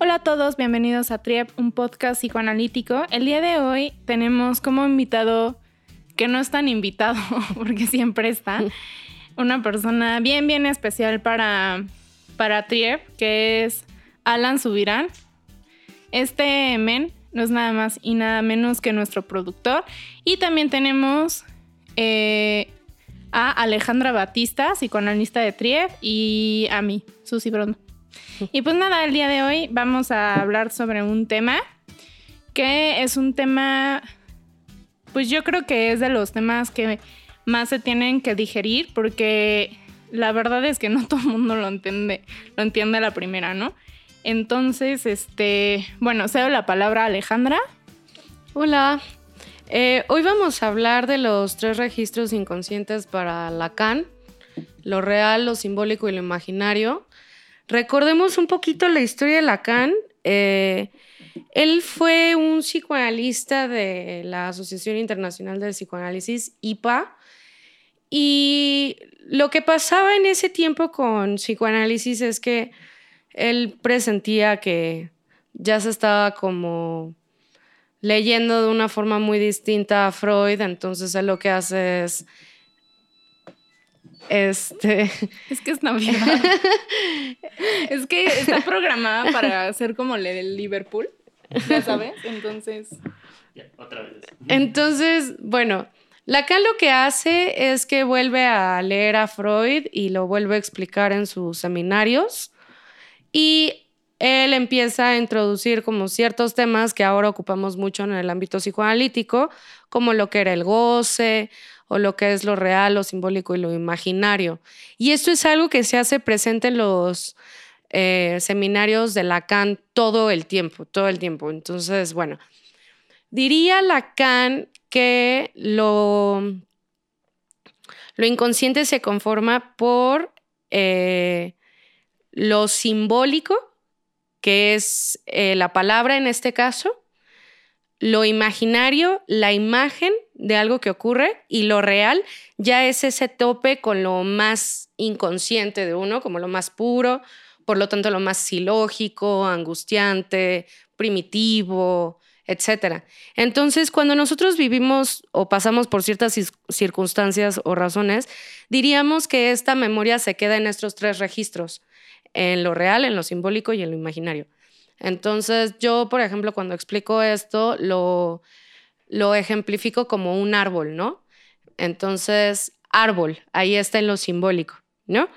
Hola a todos, bienvenidos a Triep, un podcast psicoanalítico. El día de hoy tenemos como invitado, que no es tan invitado, porque siempre está, una persona bien, bien especial para, para Triep, que es Alan Subirán. Este men no es nada más y nada menos que nuestro productor. Y también tenemos eh, a Alejandra Batista, psicoanalista de Triep, y a mí, Susi Brondo. Y pues nada, el día de hoy vamos a hablar sobre un tema que es un tema, pues yo creo que es de los temas que más se tienen que digerir porque la verdad es que no todo el mundo lo entiende, lo entiende la primera, ¿no? Entonces, este, bueno, cedo la palabra a Alejandra. Hola. Eh, hoy vamos a hablar de los tres registros inconscientes para Lacan, lo real, lo simbólico y lo imaginario. Recordemos un poquito la historia de Lacan. Eh, él fue un psicoanalista de la Asociación Internacional del Psicoanálisis, IPA, y lo que pasaba en ese tiempo con psicoanálisis es que él presentía que ya se estaba como leyendo de una forma muy distinta a Freud, entonces él lo que hace es este. Es que es Navidad. es que está programada para hacer como el Liverpool. Ya sabes. Entonces. otra vez. Entonces, bueno. Lacan lo que hace es que vuelve a leer a Freud y lo vuelve a explicar en sus seminarios. Y él empieza a introducir como ciertos temas que ahora ocupamos mucho en el ámbito psicoanalítico, como lo que era el goce o lo que es lo real, lo simbólico y lo imaginario. Y esto es algo que se hace presente en los eh, seminarios de Lacan todo el tiempo, todo el tiempo. Entonces, bueno, diría Lacan que lo, lo inconsciente se conforma por eh, lo simbólico, que es eh, la palabra en este caso, lo imaginario, la imagen de algo que ocurre y lo real ya es ese tope con lo más inconsciente de uno, como lo más puro, por lo tanto lo más silógico, angustiante, primitivo, etc. Entonces, cuando nosotros vivimos o pasamos por ciertas circunstancias o razones, diríamos que esta memoria se queda en estos tres registros, en lo real, en lo simbólico y en lo imaginario. Entonces, yo, por ejemplo, cuando explico esto, lo, ejemplifico como un árbol, ¿no? Entonces, árbol, ahí está en lo simbólico, ¿no?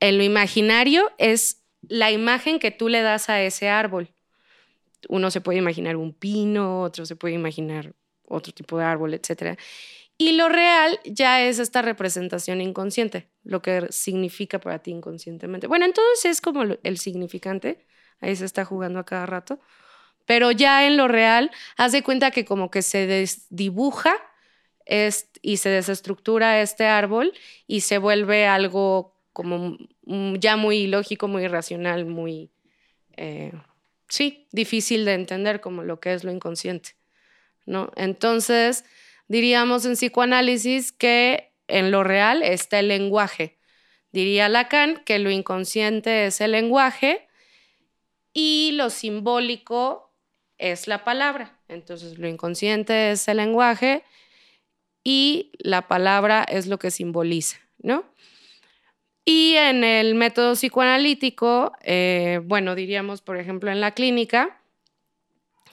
En lo imaginario es la imagen que tú le das a ese árbol. Uno se puede imaginar un pino, otro se puede imaginar otro tipo de árbol, etc. Y lo real ya es esta representación inconsciente, lo que significa para ti inconscientemente. Bueno, entonces es como el significante, ahí se está jugando a cada rato. Pero ya en lo real, haz de cuenta que como que se dibuja y se desestructura este árbol y se vuelve algo como ya muy ilógico, muy irracional, muy, eh, sí, difícil de entender como lo que es lo inconsciente, ¿no? Entonces, diríamos en psicoanálisis que en lo real está el lenguaje. Diría Lacan que lo inconsciente es el lenguaje y lo simbólico es la palabra. Entonces, lo inconsciente es el lenguaje y la palabra es lo que simboliza, ¿no? Y en el método psicoanalítico, eh, bueno, diríamos, por ejemplo, en la clínica,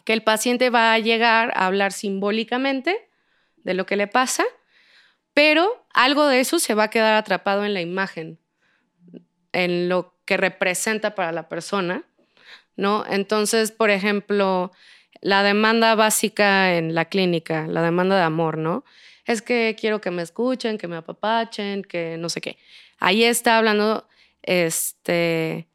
que el paciente va a llegar a hablar simbólicamente de lo que le pasa, pero algo de eso se va a quedar atrapado en la imagen, en lo que representa para la persona, ¿no? Entonces, por ejemplo, la demanda básica en la clínica, la demanda de amor, ¿no? Es que quiero que me escuchen, que me apapachen, que no sé qué. Ahí está hablando este,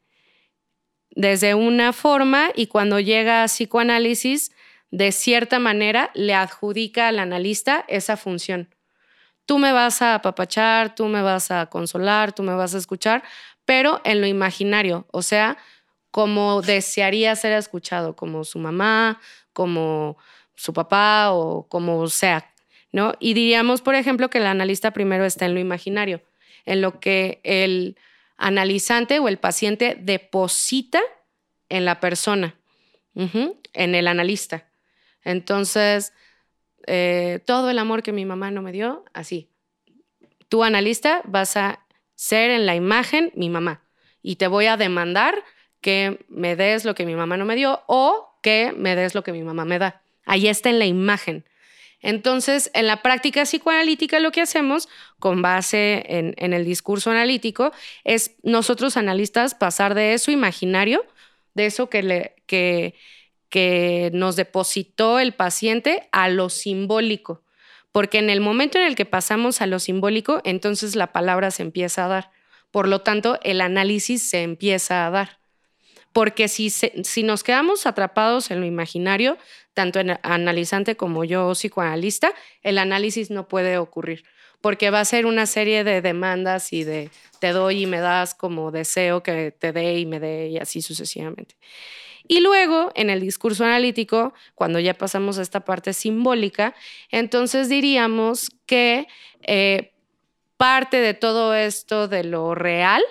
desde una forma y cuando llega a psicoanálisis, de cierta manera le adjudica al analista esa función. Tú me vas a apapachar, tú me vas a consolar, tú me vas a escuchar, pero en lo imaginario, o sea, como desearía ser escuchado, como su mamá, como su papá o como sea, ¿no? Y diríamos, por ejemplo, que el analista primero está en lo imaginario, en lo que el analizante o el paciente deposita en la persona, en el analista. Entonces, eh, todo el amor que mi mamá no me dio, así. Tú analista vas a ser en la imagen mi mamá y te voy a demandar que me des lo que mi mamá no me dio o que me des lo que mi mamá me da. Ahí está en la imagen. Entonces, en la práctica psicoanalítica lo que hacemos, con base en, el discurso analítico, es nosotros analistas pasar de eso imaginario, de eso que, que nos depositó el paciente, a lo simbólico. Porque en el momento en el que pasamos a lo simbólico, entonces la palabra se empieza a dar. Por lo tanto, el análisis se empieza a dar. Porque si, si nos quedamos atrapados en lo imaginario, tanto analizante como yo psicoanalista, el análisis no puede ocurrir, porque va a ser una serie de demandas y de te doy y me das como deseo que te dé y me dé y así sucesivamente. Y luego, en el discurso analítico, cuando ya pasamos a esta parte simbólica, entonces diríamos que eh, parte de todo esto de lo real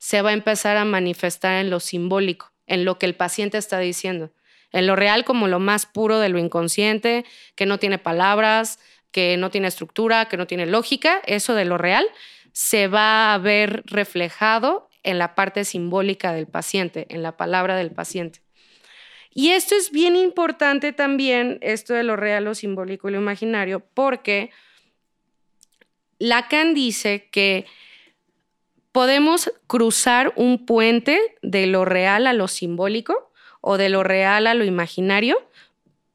se va a empezar a manifestar en lo simbólico, en lo que el paciente está diciendo en lo real como lo más puro de lo inconsciente, que no tiene palabras, que no tiene estructura, que no tiene lógica, eso de lo real se va a ver reflejado en la parte simbólica del paciente, en la palabra del paciente. Y esto es bien importante también, esto de lo real, lo simbólico y lo imaginario, porque Lacan dice que podemos cruzar un puente de lo real a lo simbólico o de lo real a lo imaginario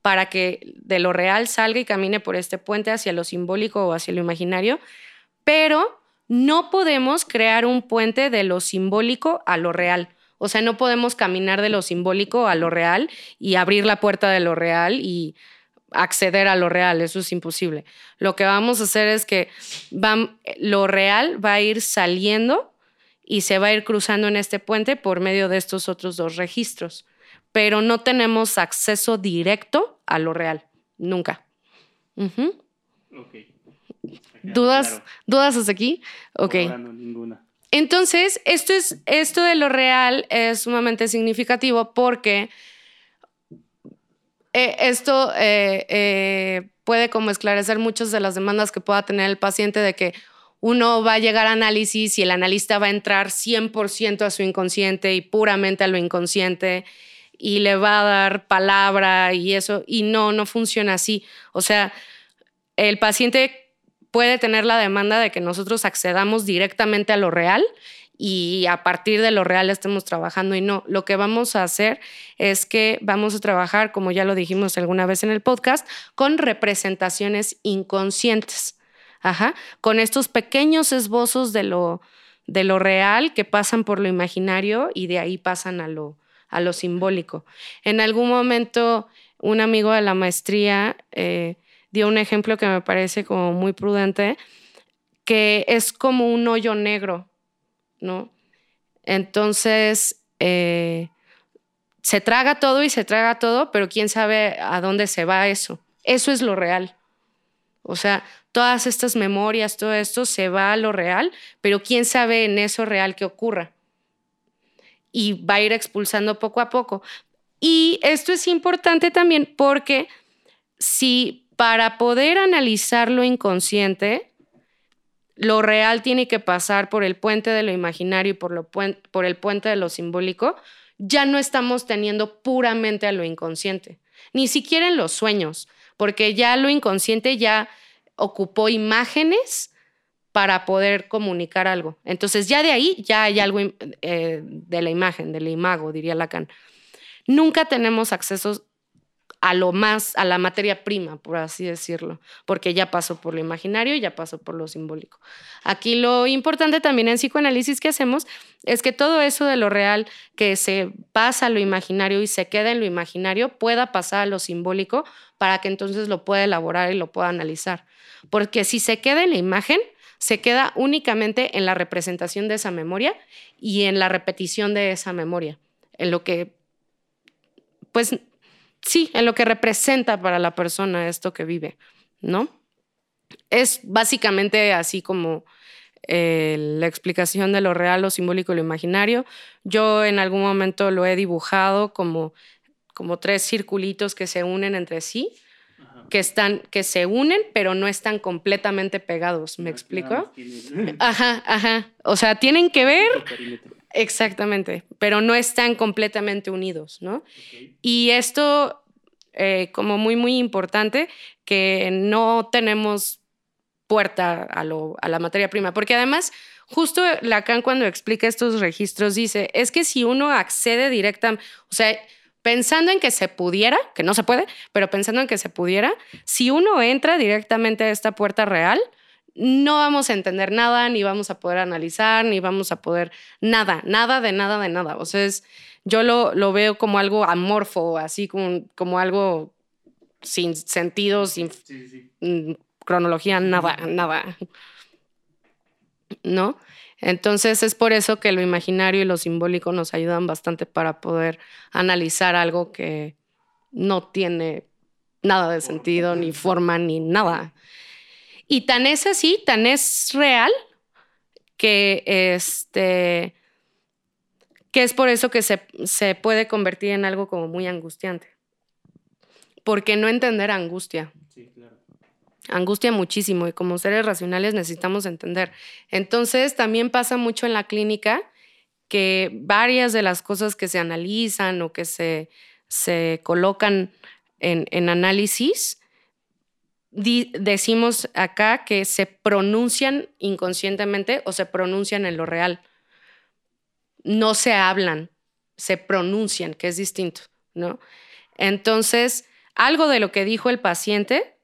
para que de lo real salga y camine por este puente hacia lo simbólico o hacia lo imaginario, pero no podemos crear un puente de lo simbólico a lo real. O sea, no podemos caminar de lo simbólico a lo real y abrir la puerta de lo real y acceder a lo real, eso es imposible. Lo que vamos a hacer es que lo real va a ir saliendo y se va a ir cruzando en este puente por medio de estos otros dos registros pero no tenemos acceso directo a lo real, nunca. ¿Dudas, ¿Dudas hasta aquí? Ok. ninguna. Entonces, esto, es, esto de lo real es sumamente significativo porque eh, esto eh, eh, puede como esclarecer muchas de las demandas que pueda tener el paciente de que uno va a llegar a análisis y el analista va a entrar 100% a su inconsciente y puramente a lo inconsciente y le va a dar palabra y eso, y no, no funciona así. O sea, el paciente puede tener la demanda de que nosotros accedamos directamente a lo real y a partir de lo real estemos trabajando y no, lo que vamos a hacer es que vamos a trabajar, como ya lo dijimos alguna vez en el podcast, con representaciones inconscientes. Ajá, con estos pequeños esbozos de lo, de lo real que pasan por lo imaginario y de ahí pasan a lo, a lo simbólico. En algún momento, un amigo de la maestría eh, dio un ejemplo que me parece como muy prudente, que es como un hoyo negro, ¿no? Entonces, eh, se traga todo y se traga todo, pero quién sabe a dónde se va eso. Eso es lo real. O sea, todas estas memorias, todo esto se va a lo real, pero quién sabe en eso real que ocurra y va a ir expulsando poco a poco. Y esto es importante también porque si para poder analizar lo inconsciente, lo real tiene que pasar por el puente de lo imaginario y por, el puente de lo simbólico, ya no estamos teniendo puramente a lo inconsciente, ni siquiera en los sueños, porque ya lo inconsciente ya ocupó imágenes para poder comunicar algo. Entonces ya de ahí ya hay algo eh, de la imagen, del imago, diría Lacan. Nunca tenemos acceso a lo más, a la materia prima, por así decirlo, porque ya pasó por lo imaginario, ya pasó por lo simbólico. Aquí lo importante también en psicoanálisis que hacemos es que todo eso de lo real que se pasa a lo imaginario y se queda en lo imaginario pueda pasar a lo simbólico para que entonces lo pueda elaborar y lo pueda analizar. Porque si se queda en la imagen, se queda únicamente en la representación de esa memoria y en la repetición de esa memoria, en lo que, pues sí, en lo que representa para la persona esto que vive, ¿no? Es básicamente así como eh, la explicación de lo real, lo simbólico y lo imaginario. Yo en algún momento lo he dibujado como, como tres circulitos que se unen entre sí, que, están, que se unen, pero no están completamente pegados. ¿Me explico? Ajá, ajá. O sea, tienen que ver. Exactamente, pero no están completamente unidos, ¿no? Y esto, eh, como muy, muy importante, que no tenemos puerta a, lo, a la materia prima, porque además, justo Lacan cuando explica estos registros dice, es que si uno accede directamente, o sea, pensando en que se pudiera, que no se puede, pero pensando en que se pudiera, si uno entra directamente a esta puerta real, no vamos a entender nada, ni vamos a poder analizar, ni vamos a poder nada, nada de nada de nada. O sea, es, yo lo, lo, veo como algo amorfo, así como, como algo sin sentido, sin mm, cronología, nada, nada. ¿No? Entonces es por eso que lo imaginario y lo simbólico nos ayudan bastante para poder analizar algo que no tiene nada de sentido, ni forma, ni nada. Y tan es así, tan es real, que, este, que es por eso que se, se puede convertir en algo como muy angustiante. Porque no entender angustia. Sí, claro. Angustia muchísimo y como seres racionales necesitamos entender. Entonces también pasa mucho en la clínica que varias de las cosas que se analizan o que se, se colocan en, en análisis decimos acá que se pronuncian inconscientemente o se pronuncian en lo real. No se hablan, se pronuncian, que es distinto, ¿no? Entonces, algo de lo que dijo el paciente,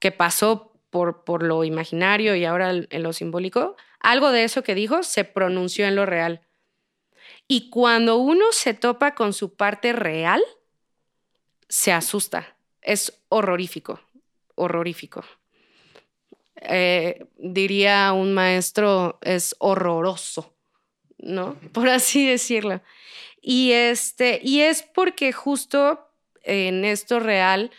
que pasó por, por lo imaginario y ahora en lo simbólico, algo de eso que dijo se pronunció en lo real. Y cuando uno se topa con su parte real, se asusta. Es horrorífico horrorífico. Eh, diría un maestro, es horroroso, ¿no? Por así decirlo. Y, este, y es porque justo en esto real,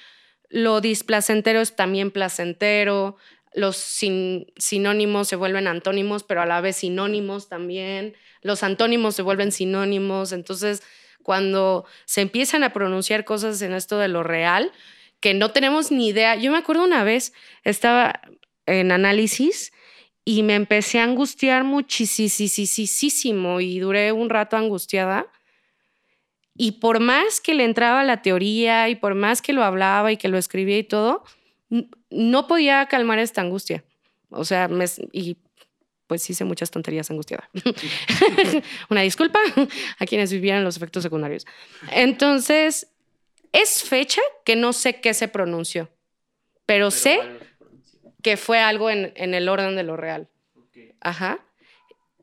lo displacentero es también placentero, los sinónimos se vuelven antónimos, pero a la vez sinónimos también, los antónimos se vuelven sinónimos, entonces cuando se empiezan a pronunciar cosas en esto de lo real, que no tenemos ni idea. Yo me acuerdo una vez, estaba en análisis y me empecé a angustiar muchísimo y duré un rato angustiada. Y por más que le entraba la teoría y por más que lo hablaba y que lo escribía y todo, no podía calmar esta angustia. O sea, y pues hice muchas tonterías angustiada. Una disculpa a quienes vivieran los efectos secundarios. Entonces, es fecha que no sé qué se pronunció, pero, sé que fue algo en, el orden de lo real. Ajá.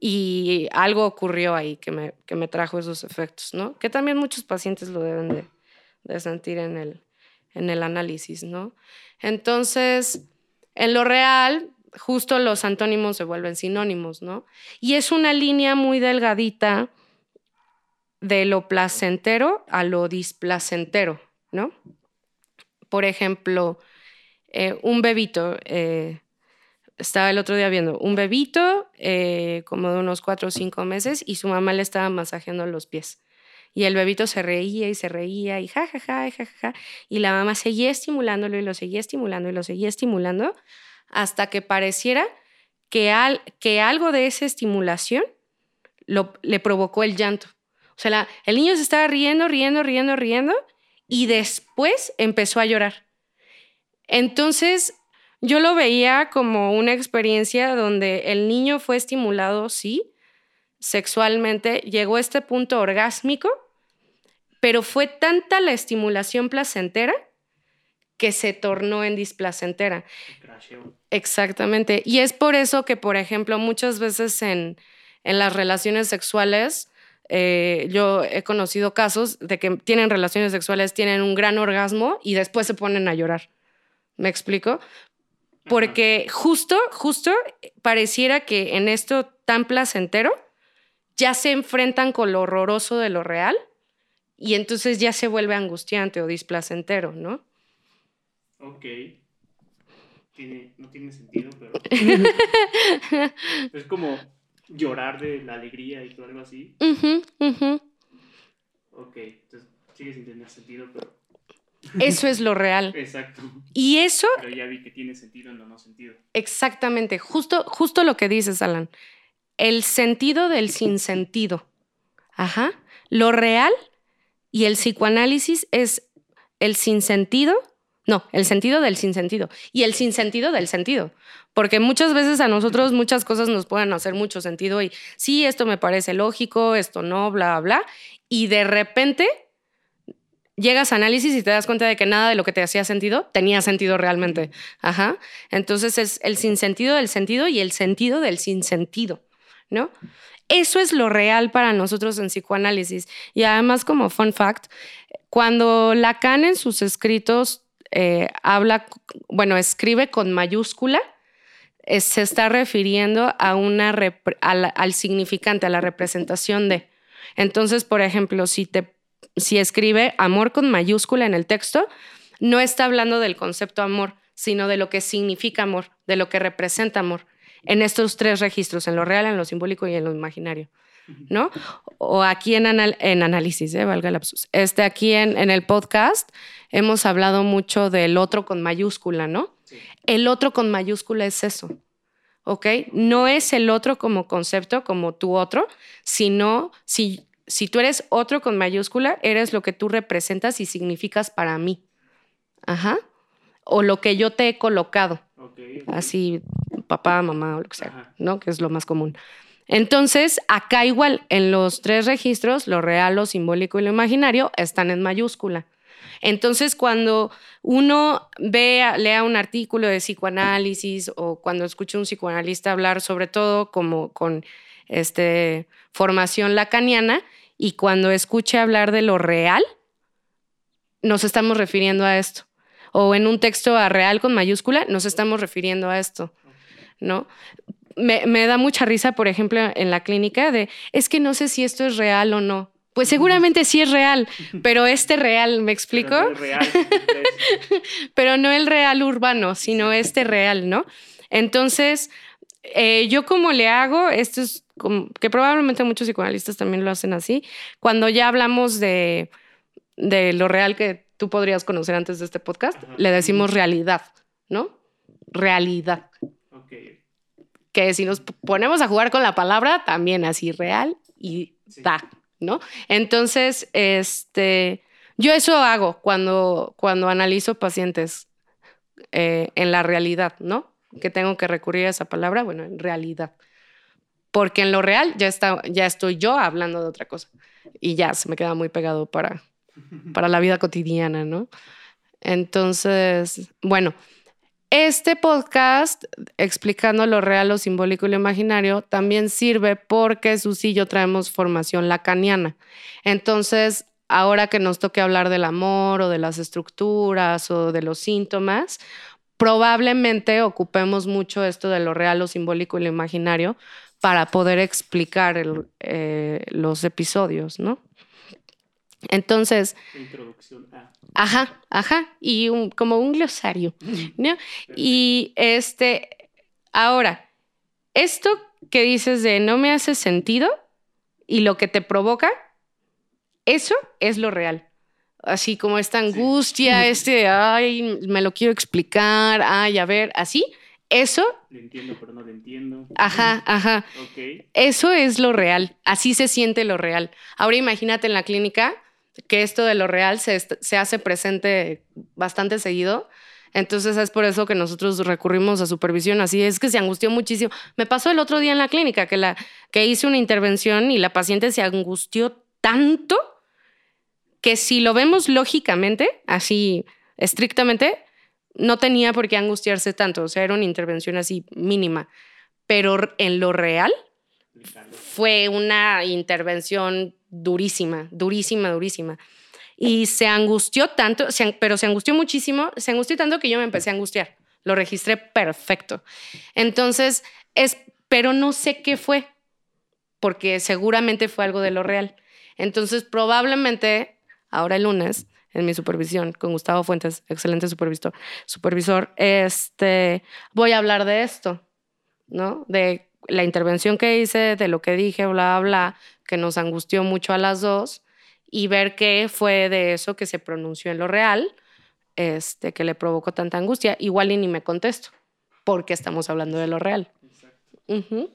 Y algo ocurrió ahí que me, que me trajo esos efectos, ¿no? Que también muchos pacientes lo deben de, sentir en el, en el análisis, ¿no? Entonces, en lo real, justo los antónimos se vuelven sinónimos, ¿no? Y es una línea muy delgadita de lo placentero a lo displacentero, ¿no? Por ejemplo, eh, un bebito, eh, estaba el otro día viendo, un bebito eh, como de unos cuatro o cinco meses y su mamá le estaba masajeando los pies. Y el bebito se reía y se reía y ja, ja, ja, ja, ja, Y la mamá seguía estimulándolo y lo seguía estimulando y lo seguía estimulando hasta que pareciera que, al, que algo de esa estimulación lo, le provocó el llanto. O sea, el niño se estaba riendo, riendo, riendo, riendo y después empezó a llorar. Entonces, yo lo veía como una experiencia donde el niño fue estimulado, sí, sexualmente, llegó a este punto orgásmico, pero fue tanta la estimulación placentera que se tornó en displacentera. Exactamente. Y es por eso que, por ejemplo, muchas veces en, en las relaciones sexuales, eh, yo he conocido casos de que tienen relaciones sexuales, tienen un gran orgasmo y después se ponen a llorar. ¿Me explico? Porque justo, justo pareciera que en esto tan placentero ya se enfrentan con lo horroroso de lo real y entonces ya se vuelve angustiante o displacentero, ¿no? Ok. tiene, no tiene sentido, pero es como llorar de la alegría y todo algo así. Ok, entonces sigue sin tener sentido, pero... Eso es lo real. Exacto. Y eso... Pero ya vi que tiene sentido en lo no sentido. Exactamente, justo, justo lo que dices, Alan. El sentido del sinsentido. Ajá. Lo real y el psicoanálisis es el sinsentido no, el sentido del sinsentido y el sinsentido del sentido. Porque muchas veces a nosotros muchas cosas nos pueden hacer mucho sentido y sí, esto me parece lógico, esto no, bla, bla. Y de repente llegas a análisis y te das cuenta de que nada de lo que te hacía sentido tenía sentido realmente. Ajá. Entonces es el sinsentido del sentido y el sentido del sinsentido, ¿no? Eso es lo real para nosotros en psicoanálisis. Y además, como fun fact, cuando Lacan en sus escritos eh, habla, bueno, escribe con mayúscula, eh, se está refiriendo a una al, significante, a la representación de. Entonces, por ejemplo, si, te, si escribe amor con mayúscula en el texto, no está hablando del concepto amor, sino de lo que significa amor, de lo que representa amor, en estos tres registros, en lo real, en lo simbólico y en lo imaginario. ¿No? O aquí en, en análisis, ¿eh? valga el lapsus. Este, aquí en, en, el podcast hemos hablado mucho del otro con mayúscula, ¿no? El otro con mayúscula es eso, ¿ok? No es el otro como concepto, como tu otro, sino si, si tú eres otro con mayúscula, eres lo que tú representas y significas para mí. Ajá. O lo que yo te he colocado. Así, papá, mamá o lo que sea, ¿no? Que es lo más común. Entonces, acá igual, en los tres registros, lo real, lo simbólico y lo imaginario, están en mayúscula. Entonces, cuando uno vea, lea un artículo de psicoanálisis o cuando escucha un psicoanalista hablar, sobre todo como con este, formación lacaniana, y cuando escuche hablar de lo real, nos estamos refiriendo a esto. O en un texto a real con mayúscula, nos estamos refiriendo a esto. ¿No? Me, da mucha risa, por ejemplo, en la clínica de, es que no sé si esto es real o no. Pues seguramente sí es real, pero este real, ¿me explico? Pero no, real, pero no el real urbano, sino este real, ¿no? Entonces, eh, yo como le hago, esto es como, que probablemente muchos psicoanalistas también lo hacen así, cuando ya hablamos de, de lo real que tú podrías conocer antes de este podcast, le decimos realidad, ¿no? Realidad que si nos ponemos a jugar con la palabra, también así real y da, ¿no? Entonces, este, yo eso hago cuando, cuando analizo pacientes eh, en la realidad, ¿no? Que tengo que recurrir a esa palabra, bueno, en realidad. Porque en lo real ya, está, ya estoy yo hablando de otra cosa y ya se me queda muy pegado para, para la vida cotidiana, ¿no? Entonces, bueno, este podcast, explicando lo real, lo simbólico y lo imaginario, también sirve porque Susi y yo traemos formación lacaniana. Entonces, ahora que nos toque hablar del amor o de las estructuras o de los síntomas, probablemente ocupemos mucho esto de lo real, lo simbólico y lo imaginario para poder explicar eh, los episodios, ¿no? Entonces... Introducción a... Ajá, ajá, y un, como un glosario, ¿no? Y este, ahora, esto que dices de no me hace sentido y lo que te provoca, eso es lo real. Así como esta angustia, este, ay, me lo quiero explicar, ay, a ver, así, eso. Le entiendo, pero no le entiendo. Ajá, ajá. Eso es lo real, así se siente lo real. Ahora imagínate en la clínica que esto de lo real se, se hace presente bastante seguido. Entonces es por eso que nosotros recurrimos a supervisión. Así es que se angustió muchísimo. Me pasó el otro día en la clínica que, la, que hice una intervención y la paciente se angustió tanto que si lo vemos lógicamente, así estrictamente, no tenía por qué angustiarse tanto. O sea, era una intervención así mínima. Pero en lo real fue una intervención durísima, durísima, durísima. Y se angustió tanto, pero se angustió muchísimo, se angustió tanto que yo me empecé a angustiar. Lo registré perfecto. Entonces, es, pero no sé qué fue, porque seguramente fue algo de lo real. Entonces, probablemente, ahora el lunes, en mi supervisión con Gustavo Fuentes, excelente supervisor, supervisor, este, voy a hablar de esto, ¿no? De la intervención que hice, de lo que dije, bla, bla, que nos angustió mucho a las dos y ver qué fue de eso que se pronunció en lo real, este, que le provocó tanta angustia. Igual y ni me contesto, porque estamos hablando de lo real. Exacto.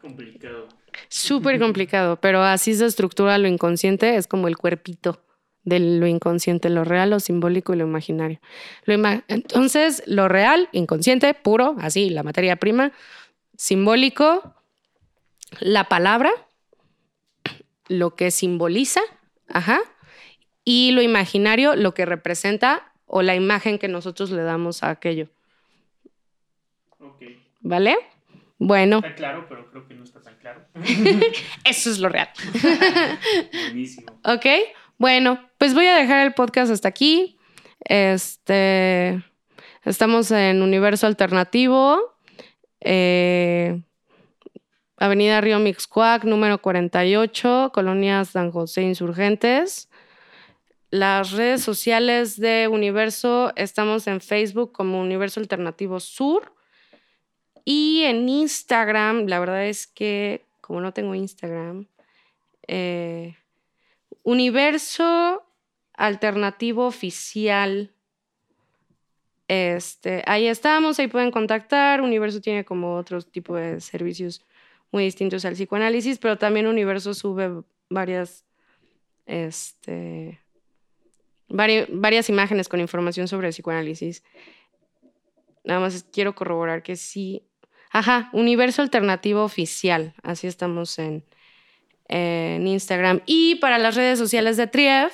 Complicado. Súper complicado, pero así se estructura lo inconsciente, es como el cuerpito de lo inconsciente, lo real, lo simbólico y lo imaginario. Lo Entonces, lo real, inconsciente, puro, así, la materia prima, simbólico, la palabra, lo que simboliza, ajá, y lo imaginario, lo que representa o la imagen que nosotros le damos a aquello. Ok. ¿Vale? Bueno. Está claro, pero creo que no está tan claro. Eso es lo real. Buenísimo. Ok, bueno, pues voy a dejar el podcast hasta aquí. Este, estamos en Universo Alternativo, eh, Avenida Río Mixcuac, número 48, Colonia San José Insurgentes. Las redes sociales de Universo, estamos en Facebook como Universo Alternativo Sur y en Instagram, la verdad es que como no tengo Instagram, eh, Universo Alternativo Oficial. Este, ahí estamos, ahí pueden contactar. Universo tiene como otro tipo de servicios muy distintos al psicoanálisis, pero también Universo sube varias, este, varias imágenes con información sobre el psicoanálisis. Nada más quiero corroborar que sí. Ajá, Universo Alternativo Oficial. Así estamos en, en Instagram. Y para las redes sociales de Trief.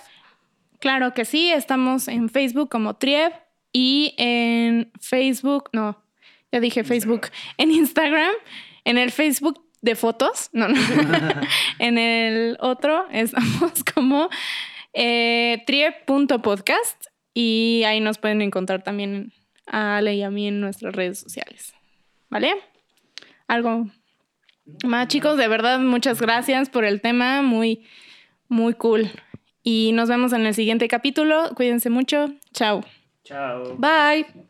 Claro que sí, estamos en Facebook como Trief y en Facebook, no, ya dije Facebook, en Instagram, en el Facebook de fotos, no, no, en el otro estamos como eh, trief.podcast y ahí nos pueden encontrar también a Ale y a mí en nuestras redes sociales. ¿Vale? Algo más, chicos, de verdad, muchas gracias por el tema, muy, muy cool. Y nos vemos en el siguiente capítulo. Cuídense mucho. Chao. Chao. Bye.